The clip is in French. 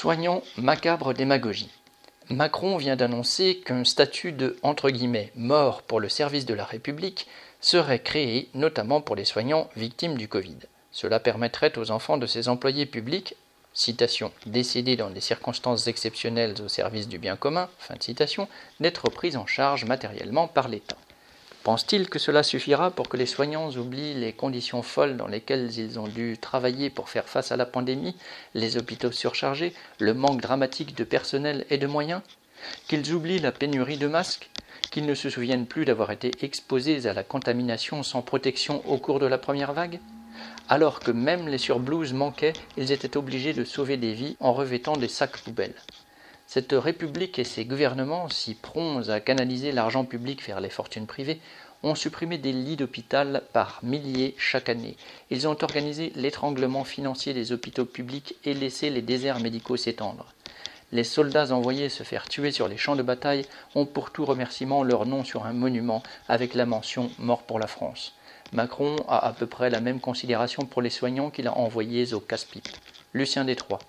Soignons macabre démagogie. Macron vient d'annoncer qu'un statut de entre guillemets mort pour le service de la République serait créé notamment pour les soignants victimes du Covid. Cela permettrait aux enfants de ces employés publics décédés dans des circonstances exceptionnelles au service du bien commun, d'être pris en charge matériellement par l'État. Pense-t-il que cela suffira pour que les soignants oublient les conditions folles dans lesquelles ils ont dû travailler pour faire face à la pandémie, les hôpitaux surchargés, le manque dramatique de personnel et de moyens Qu'ils oublient la pénurie de masques Qu'ils ne se souviennent plus d'avoir été exposés à la contamination sans protection au cours de la première vague alors que même les surblouses manquaient, ils étaient obligés de sauver des vies en revêtant des sacs poubelles. Cette République et ses gouvernements, si prompts à canaliser l'argent public vers les fortunes privées, ont supprimé des lits d'hôpital par milliers chaque année. Ils ont organisé l'étranglement financier des hôpitaux publics et laissé les déserts médicaux s'étendre. Les soldats envoyés se faire tuer sur les champs de bataille ont pour tout remerciement leur nom sur un monument avec la mention Mort pour la France. Macron a à peu près la même considération pour les soignants qu'il a envoyés au casse-pipe. Lucien Détroit.